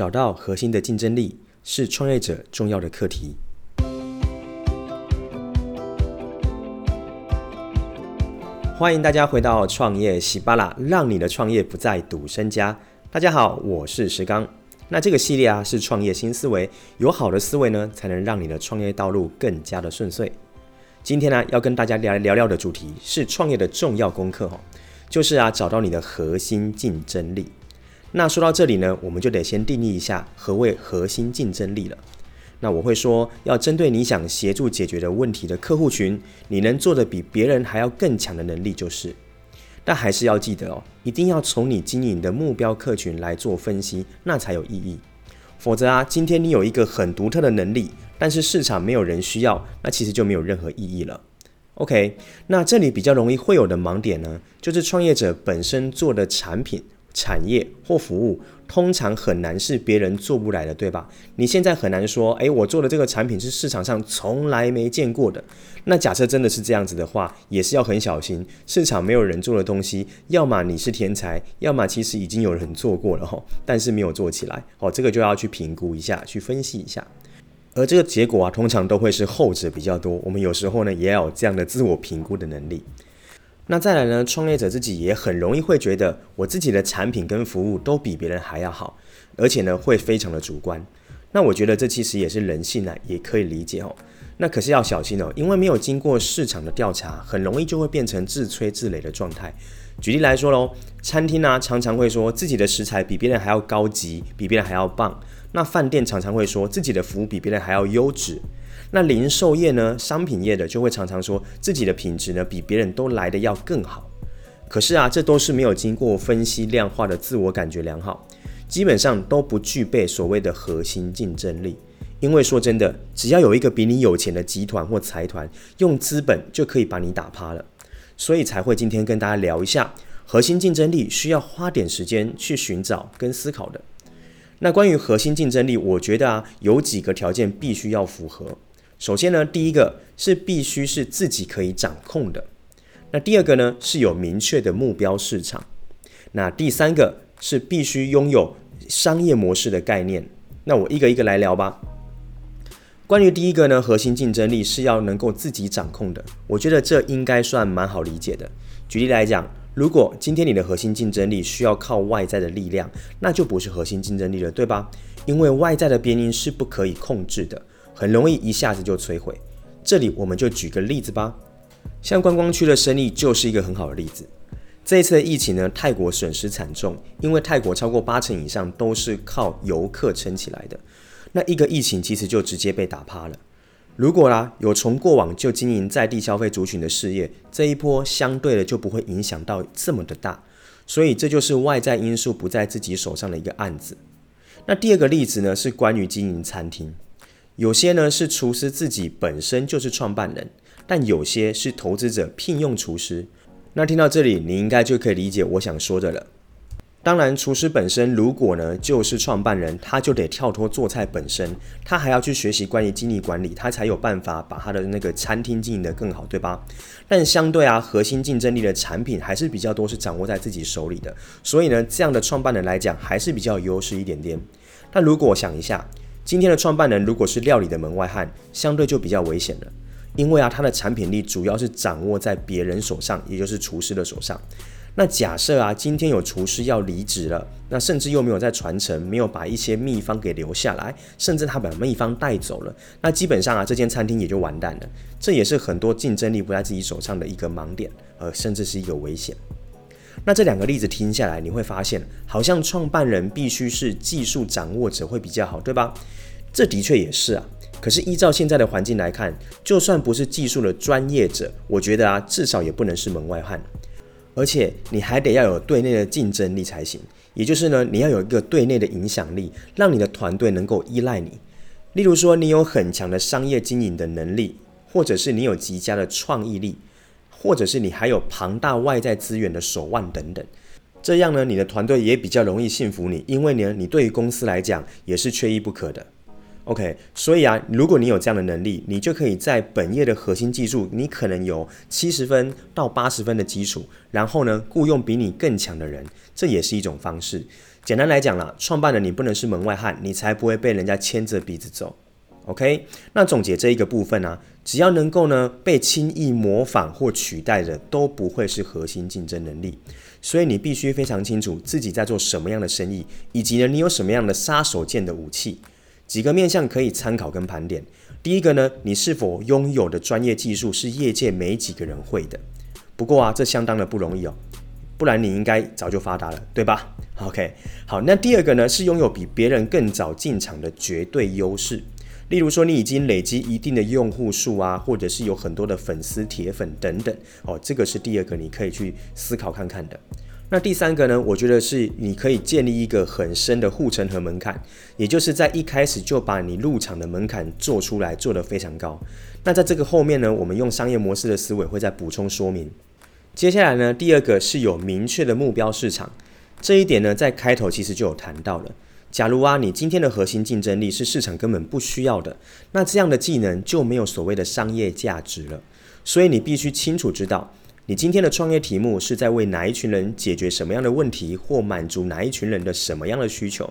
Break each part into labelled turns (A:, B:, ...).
A: 找到核心的竞争力是创业者重要的课题。欢迎大家回到创业喜巴拉，让你的创业不再赌身家。大家好，我是石刚。那这个系列啊是创业新思维，有好的思维呢，才能让你的创业道路更加的顺遂。今天呢，要跟大家聊聊聊的主题是创业的重要功课哈，就是啊找到你的核心竞争力。那说到这里呢，我们就得先定义一下何谓核心竞争力了。那我会说，要针对你想协助解决的问题的客户群，你能做的比别人还要更强的能力就是。但还是要记得哦，一定要从你经营的目标客群来做分析，那才有意义。否则啊，今天你有一个很独特的能力，但是市场没有人需要，那其实就没有任何意义了。OK，那这里比较容易会有的盲点呢，就是创业者本身做的产品。产业或服务通常很难是别人做不来的，对吧？你现在很难说，诶，我做的这个产品是市场上从来没见过的。那假设真的是这样子的话，也是要很小心。市场没有人做的东西，要么你是天才，要么其实已经有人做过了哈，但是没有做起来。哦，这个就要去评估一下，去分析一下。而这个结果啊，通常都会是后者比较多。我们有时候呢，也要有这样的自我评估的能力。那再来呢，创业者自己也很容易会觉得，我自己的产品跟服务都比别人还要好，而且呢，会非常的主观。那我觉得这其实也是人性啊，也可以理解哦。那可是要小心哦，因为没有经过市场的调查，很容易就会变成自吹自擂的状态。举例来说喽，餐厅呢，常常会说自己的食材比别人还要高级，比别人还要棒。那饭店常常会说自己的服务比别人还要优质。那零售业呢，商品业的就会常常说自己的品质呢比别人都来得要更好。可是啊，这都是没有经过分析量化的自我感觉良好，基本上都不具备所谓的核心竞争力。因为说真的，只要有一个比你有钱的集团或财团用资本就可以把你打趴了，所以才会今天跟大家聊一下核心竞争力需要花点时间去寻找跟思考的。那关于核心竞争力，我觉得啊，有几个条件必须要符合。首先呢，第一个是必须是自己可以掌控的。那第二个呢，是有明确的目标市场。那第三个是必须拥有商业模式的概念。那我一个一个来聊吧。关于第一个呢，核心竞争力是要能够自己掌控的。我觉得这应该算蛮好理解的。举例来讲，如果今天你的核心竞争力需要靠外在的力量，那就不是核心竞争力了，对吧？因为外在的变因是不可以控制的。很容易一下子就摧毁。这里我们就举个例子吧，像观光区的生意就是一个很好的例子。这一次的疫情呢，泰国损失惨重，因为泰国超过八成以上都是靠游客撑起来的。那一个疫情其实就直接被打趴了。如果啦有从过往就经营在地消费族群的事业，这一波相对的就不会影响到这么的大。所以这就是外在因素不在自己手上的一个案子。那第二个例子呢，是关于经营餐厅。有些呢是厨师自己本身就是创办人，但有些是投资者聘用厨师。那听到这里，你应该就可以理解我想说的了。当然，厨师本身如果呢就是创办人，他就得跳脱做菜本身，他还要去学习关于经营管理，他才有办法把他的那个餐厅经营得更好，对吧？但相对啊，核心竞争力的产品还是比较多，是掌握在自己手里的。所以呢，这样的创办人来讲，还是比较有优势一点点。但如果想一下。今天的创办人如果是料理的门外汉，相对就比较危险了，因为啊，他的产品力主要是掌握在别人手上，也就是厨师的手上。那假设啊，今天有厨师要离职了，那甚至又没有在传承，没有把一些秘方给留下来，甚至他把秘方带走了，那基本上啊，这间餐厅也就完蛋了。这也是很多竞争力不在自己手上的一个盲点，呃，甚至是一个危险。那这两个例子听下来，你会发现，好像创办人必须是技术掌握者会比较好，对吧？这的确也是啊。可是依照现在的环境来看，就算不是技术的专业者，我觉得啊，至少也不能是门外汉。而且你还得要有对内的竞争力才行，也就是呢，你要有一个对内的影响力，让你的团队能够依赖你。例如说，你有很强的商业经营的能力，或者是你有极佳的创意力。或者是你还有庞大外在资源的手腕等等，这样呢，你的团队也比较容易信服你，因为呢，你对于公司来讲也是缺一不可的。OK，所以啊，如果你有这样的能力，你就可以在本业的核心技术，你可能有七十分到八十分的基础，然后呢，雇佣比你更强的人，这也是一种方式。简单来讲啦，创办人你不能是门外汉，你才不会被人家牵着鼻子走。OK，那总结这一个部分呢、只要能够呢被轻易模仿或取代的，都不会是核心竞争能力。所以你必须非常清楚自己在做什么样的生意，以及呢你有什么样的杀手锏的武器。几个面向可以参考跟盘点。第一个呢，你是否拥有的专业技术是业界没几个人会的？不过啊，这相当的不容易哦，不然你应该早就发达了，对吧？OK，好，那第二个呢，是拥有比别人更早进场的绝对优势。例如说，你已经累积一定的用户数啊，或者是有很多的粉丝、铁粉等等，哦，这个是第二个你可以去思考看看的。那第三个呢，我觉得是你可以建立一个很深的护城河门槛，也就是在一开始就把你入场的门槛做出来，做得非常高。那在这个后面呢，我们用商业模式的思维会再补充说明。接下来呢，第二个是有明确的目标市场，这一点呢，在开头其实就有谈到了。假如啊，你今天的核心竞争力是市场根本不需要的，那这样的技能就没有所谓的商业价值了。所以你必须清楚知道，你今天的创业题目是在为哪一群人解决什么样的问题，或满足哪一群人的什么样的需求。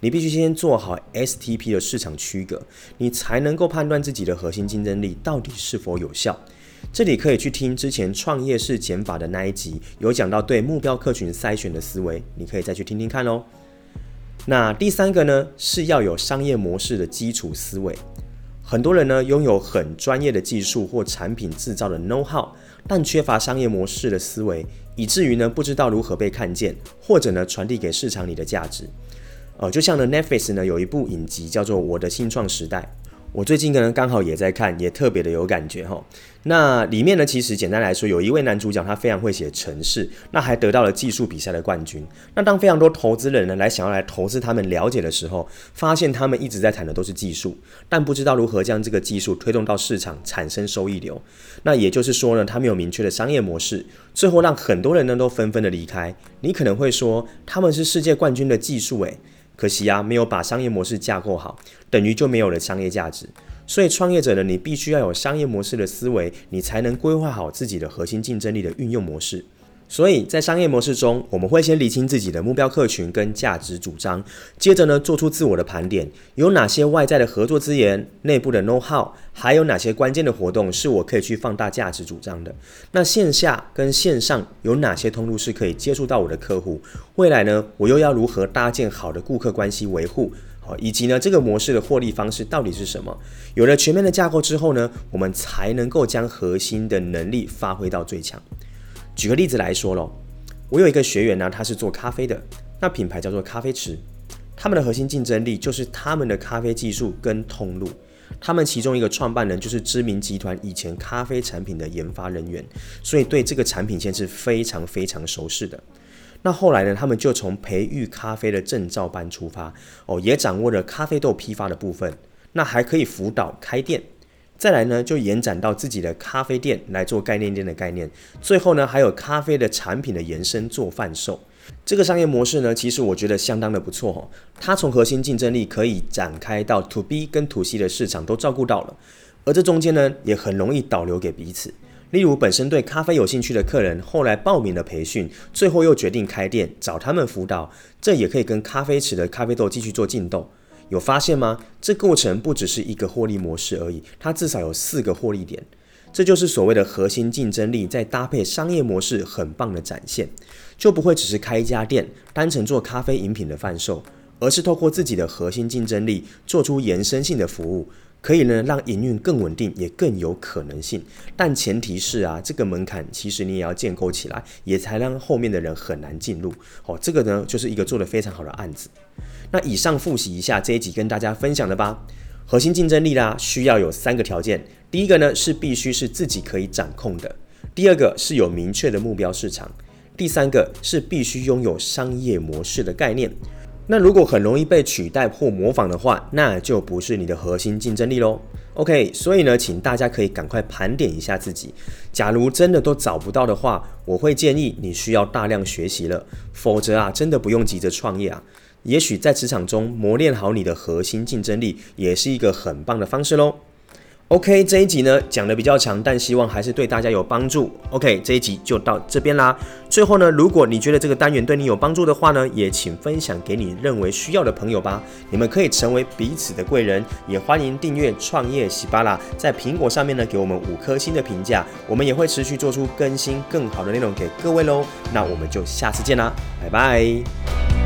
A: 你必须先做好 STP 的市场区隔，你才能够判断自己的核心竞争力到底是否有效。这里可以去听之前创业式减法的那一集，有讲到对目标客群筛选的思维，你可以再去听听看哦。那第三个呢，是要有商业模式的基础思维。很多人呢，拥有很专业的技术或产品制造的 know how，但缺乏商业模式的思维，以至于呢，不知道如何被看见，或者呢，传递给市场里的价值。呃，就像呢，Netflix 呢，有一部影集叫做《我的新创时代》。我最近可能刚好也在看，也特别的有感觉哈。那里面呢，其实简单来说，有一位男主角，他非常会写程式，那还得到了技术比赛的冠军。那当非常多投资人呢来想要来投资他们了解的时候，发现他们一直在谈的都是技术，但不知道如何将这个技术推动到市场，产生收益流。那也就是说呢，他没有明确的商业模式，最后让很多人呢都纷纷的离开。你可能会说，他们是世界冠军的技术，诶。可惜啊，没有把商业模式架构好，等于就没有了商业价值。所以，创业者呢，你必须要有商业模式的思维，你才能规划好自己的核心竞争力的运用模式。所以在商业模式中，我们会先理清自己的目标客群跟价值主张，接着呢，做出自我的盘点，有哪些外在的合作资源、内部的 know how，还有哪些关键的活动是我可以去放大价值主张的。那线下跟线上有哪些通路是可以接触到我的客户？未来呢，我又要如何搭建好的顾客关系维护？好，以及呢，这个模式的获利方式到底是什么？有了全面的架构之后呢，我们才能够将核心的能力发挥到最强。举个例子来说喽，我有一个学员呢，他是做咖啡的，那品牌叫做咖啡池，他们的核心竞争力就是他们的咖啡技术跟通路。他们其中一个创办人就是知名集团以前咖啡产品的研发人员，所以对这个产品线是非常非常熟悉的。那后来呢，他们就从培育咖啡的证照班出发，哦，也掌握了咖啡豆批发的部分，那还可以辅导开店。再来呢，就延展到自己的咖啡店来做概念店的概念。最后呢，还有咖啡的产品的延伸做贩售。这个商业模式呢，其实我觉得相当的不错哦。它从核心竞争力可以展开到 To B 跟 To C 的市场都照顾到了，而这中间呢，也很容易导流给彼此。例如，本身对咖啡有兴趣的客人，后来报名了培训，最后又决定开店，找他们辅导，这也可以跟咖啡池的咖啡豆继续做竞斗。有发现吗？这过程不只是一个获利模式而已，它至少有四个获利点。这就是所谓的核心竞争力，在搭配商业模式，很棒的展现，就不会只是开一家店，单纯做咖啡饮品的贩售，而是透过自己的核心竞争力，做出延伸性的服务。可以呢，让营运更稳定，也更有可能性。但前提是啊，这个门槛其实你也要建构起来，也才让后面的人很难进入。哦，这个呢，就是一个做得非常好的案子。那以上复习一下这一集跟大家分享的吧。核心竞争力啦，需要有三个条件。第一个呢，是必须是自己可以掌控的；第二个是有明确的目标市场；第三个是必须拥有商业模式的概念。那如果很容易被取代或模仿的话，那就不是你的核心竞争力喽。OK，所以呢，请大家可以赶快盘点一下自己。假如真的都找不到的话，我会建议你需要大量学习了，否则啊，真的不用急着创业啊。也许在职场中磨练好你的核心竞争力，也是一个很棒的方式喽。OK，这一集呢讲的比较长，但希望还是对大家有帮助。OK，这一集就到这边啦。最后呢，如果你觉得这个单元对你有帮助的话呢，也请分享给你认为需要的朋友吧。你们可以成为彼此的贵人，也欢迎订阅创业喜巴拉，在苹果上面呢给我们五颗星的评价，我们也会持续做出更新更好的内容给各位喽。那我们就下次见啦，拜拜。